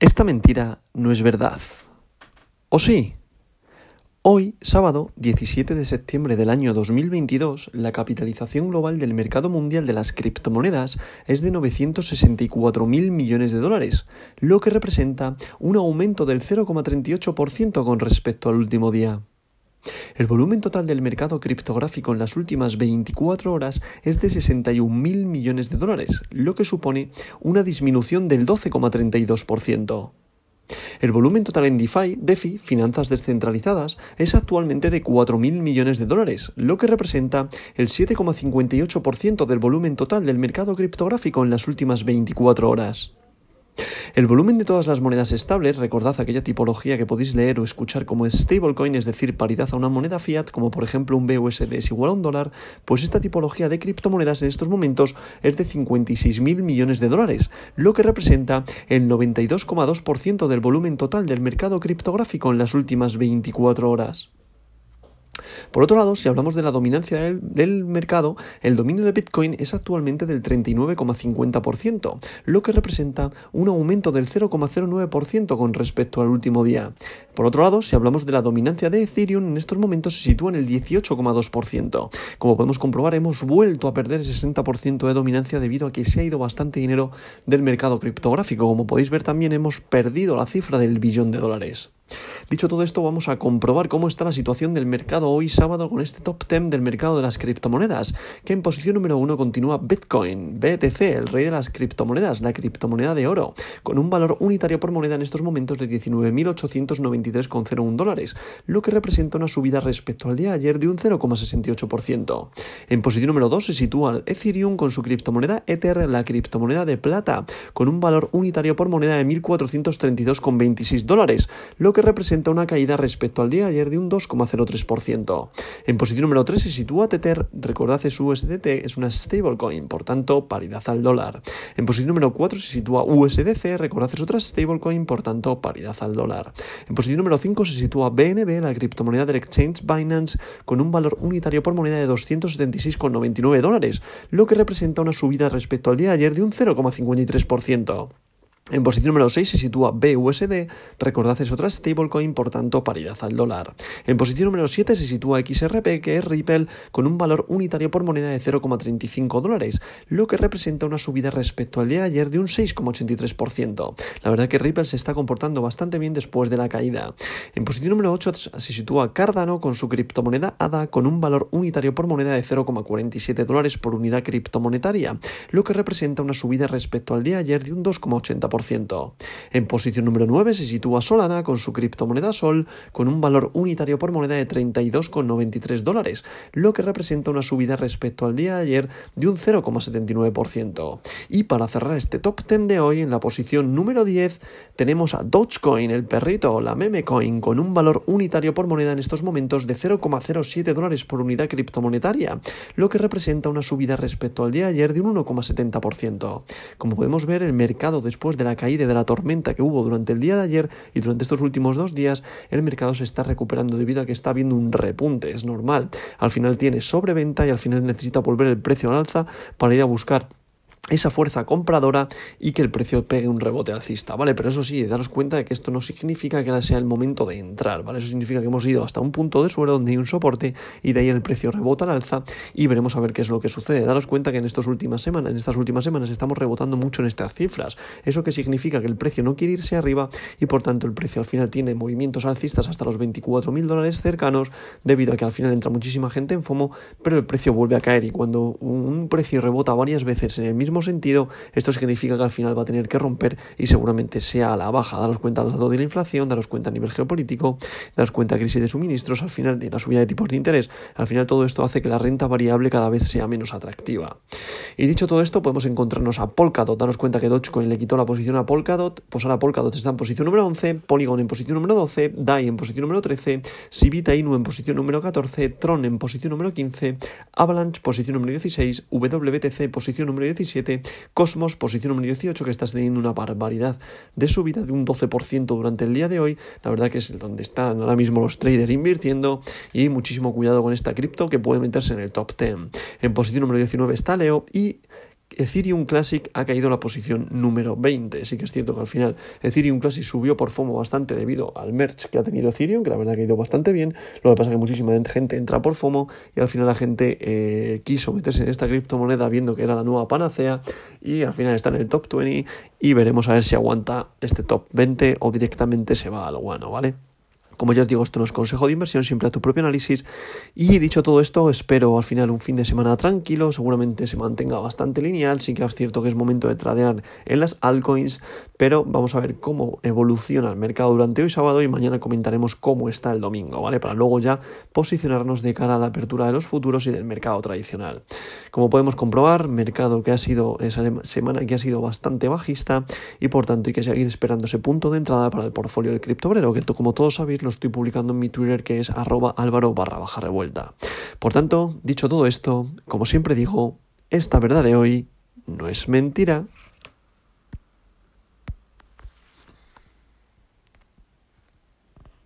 Esta mentira no es verdad. ¿O sí? Hoy, sábado 17 de septiembre del año 2022, la capitalización global del mercado mundial de las criptomonedas es de 964 mil millones de dólares, lo que representa un aumento del 0,38% con respecto al último día. El volumen total del mercado criptográfico en las últimas 24 horas es de 61 mil millones de dólares, lo que supone una disminución del 12,32%. El volumen total en DeFi, DeFi, finanzas descentralizadas, es actualmente de 4.000 millones de dólares, lo que representa el 7,58% del volumen total del mercado criptográfico en las últimas 24 horas. El volumen de todas las monedas estables, recordad aquella tipología que podéis leer o escuchar como stablecoin, es decir, paridad a una moneda fiat, como por ejemplo un BUSD es igual a un dólar, pues esta tipología de criptomonedas en estos momentos es de 56.000 millones de dólares, lo que representa el 92,2% del volumen total del mercado criptográfico en las últimas 24 horas. Por otro lado, si hablamos de la dominancia del, mercado, el dominio de Bitcoin es actualmente del 39,50%, lo que representa un aumento del 0,09% con respecto al último día. Por otro lado, si hablamos de la dominancia de Ethereum, en estos momentos se sitúa en el 18,2%. Como podemos comprobar, hemos vuelto a perder el 60% de dominancia debido a que se ha ido bastante dinero del mercado criptográfico. Como podéis ver, también hemos perdido la cifra del billón de dólares. Dicho todo esto, vamos a comprobar cómo está la situación del mercado hoy sábado con este top 10 del mercado de las criptomonedas, que en posición número 1 continúa Bitcoin, BTC, el rey de las criptomonedas, la criptomoneda de oro, con un valor unitario por moneda en estos momentos de 19.893,01 dólares, lo que representa una subida respecto al día de ayer de un 0,68%. En posición número 2 se sitúa Ethereum con su criptomoneda Ether, la criptomoneda de plata, con un valor unitario por moneda de 1.432,26 dólares, lo que representa una caída respecto al día de ayer de un 2,03%. En posición número 3 se sitúa Tether, recordad su USDT, es una stablecoin, por tanto, paridad al dólar. En posición número 4 se sitúa USDC, recordad es otra stablecoin, por tanto, paridad al dólar. En posición número 5 se sitúa BNB, la criptomoneda del exchange Binance, con un valor unitario por moneda de 276,99 dólares, lo que representa una subida respecto al día de ayer de un 0,53%. En posición número 6 se sitúa BUSD, recordad es otra stablecoin, por tanto paridad al dólar. En posición número 7 se sitúa XRP, que es Ripple, con un valor unitario por moneda de 0,35 dólares, lo que representa una subida respecto al día de ayer de un 6,83%. La verdad que Ripple se está comportando bastante bien después de la caída. En posición número 8 se sitúa Cardano con su criptomoneda ADA con un valor unitario por moneda de 0,47 dólares por unidad criptomonetaria, lo que representa una subida respecto al día de ayer de un 2,80%. En posición número 9 se sitúa Solana con su criptomoneda Sol con un valor unitario por moneda de 32,93 dólares, lo que representa una subida respecto al día de ayer de un 0,79%. Y para cerrar este top 10 de hoy, en la posición número 10 tenemos a Dogecoin, el perrito, la meme coin, con un valor unitario por moneda en estos momentos de 0,07 dólares por unidad criptomonetaria, lo que representa una subida respecto al día de ayer de un 1,70%. Como podemos ver, el mercado después de la caída de la tormenta que hubo durante el día de ayer y durante estos últimos dos días, el mercado se está recuperando debido a que está habiendo un repunte, es normal. Al final tiene sobreventa y al final necesita volver el precio al alza para ir a buscar esa fuerza compradora y que el precio pegue un rebote alcista, ¿vale? Pero eso sí, daros cuenta de que esto no significa que ahora sea el momento de entrar, ¿vale? Eso significa que hemos ido hasta un punto de suelo donde hay un soporte y de ahí el precio rebota al alza y veremos a ver qué es lo que sucede. Daros cuenta que en estas últimas semanas, estamos rebotando mucho en estas cifras. Eso que significa que el precio no quiere irse arriba y por tanto el precio al final tiene movimientos alcistas hasta los 24 mil dólares cercanos debido a que al final entra muchísima gente en FOMO, pero el precio vuelve a caer y cuando un precio rebota varias veces en el mismo sentido, esto significa que al final va a tener que romper y seguramente sea a la baja. Daros cuenta del dato de la inflación, daros cuenta a nivel geopolítico, daros cuenta de crisis de suministros, al final de la subida de tipos de interés. Al final todo esto hace que la renta variable cada vez sea menos atractiva. Y dicho todo esto, podemos encontrarnos a Polkadot. Daros cuenta que Dogecoin le quitó la posición a Polkadot, pues ahora Polkadot está en posición número 11, Polygon en posición número 12, DAI en posición número 13, Sibita Inu en posición número 14, Tron en posición número 15, Avalanche posición número 16, WTC posición número 17, Cosmos, posición número 18, que está teniendo una barbaridad de subida de un 12% durante el día de hoy. La verdad que es donde están ahora mismo los traders invirtiendo y muchísimo cuidado con esta cripto que puede meterse en el top 10. En posición número 19 está Leo y Ethereum Classic ha caído a la posición número 20. Sí que es cierto que al final Ethereum Classic subió por FOMO bastante debido al merch que ha tenido Ethereum, que la verdad ha ido bastante bien. Lo que pasa es que muchísima gente entra por FOMO y al final la gente eh, quiso meterse en esta criptomoneda viendo que era la nueva panacea y al final está en el top 20 y veremos a ver si aguanta este top 20 o directamente se va al guano, ¿vale? Como ya os digo, esto no es consejo de inversión, siempre a tu propio análisis. Y dicho todo esto, espero al final un fin de semana tranquilo, seguramente se mantenga bastante lineal, sí que es cierto que es momento de tradear en las altcoins, pero vamos a ver cómo evoluciona el mercado durante hoy sábado y mañana comentaremos cómo está el domingo, ¿vale? Para luego ya posicionarnos de cara a la apertura de los futuros y del mercado tradicional. Como podemos comprobar, mercado que ha sido esa semana que ha sido bastante bajista y por tanto hay que seguir esperando ese punto de entrada para el portfolio del criptobrero, que como todos sabéis estoy publicando en mi Twitter que es arroba álvaro barra baja revuelta. Por tanto, dicho todo esto, como siempre digo, esta verdad de hoy no es mentira.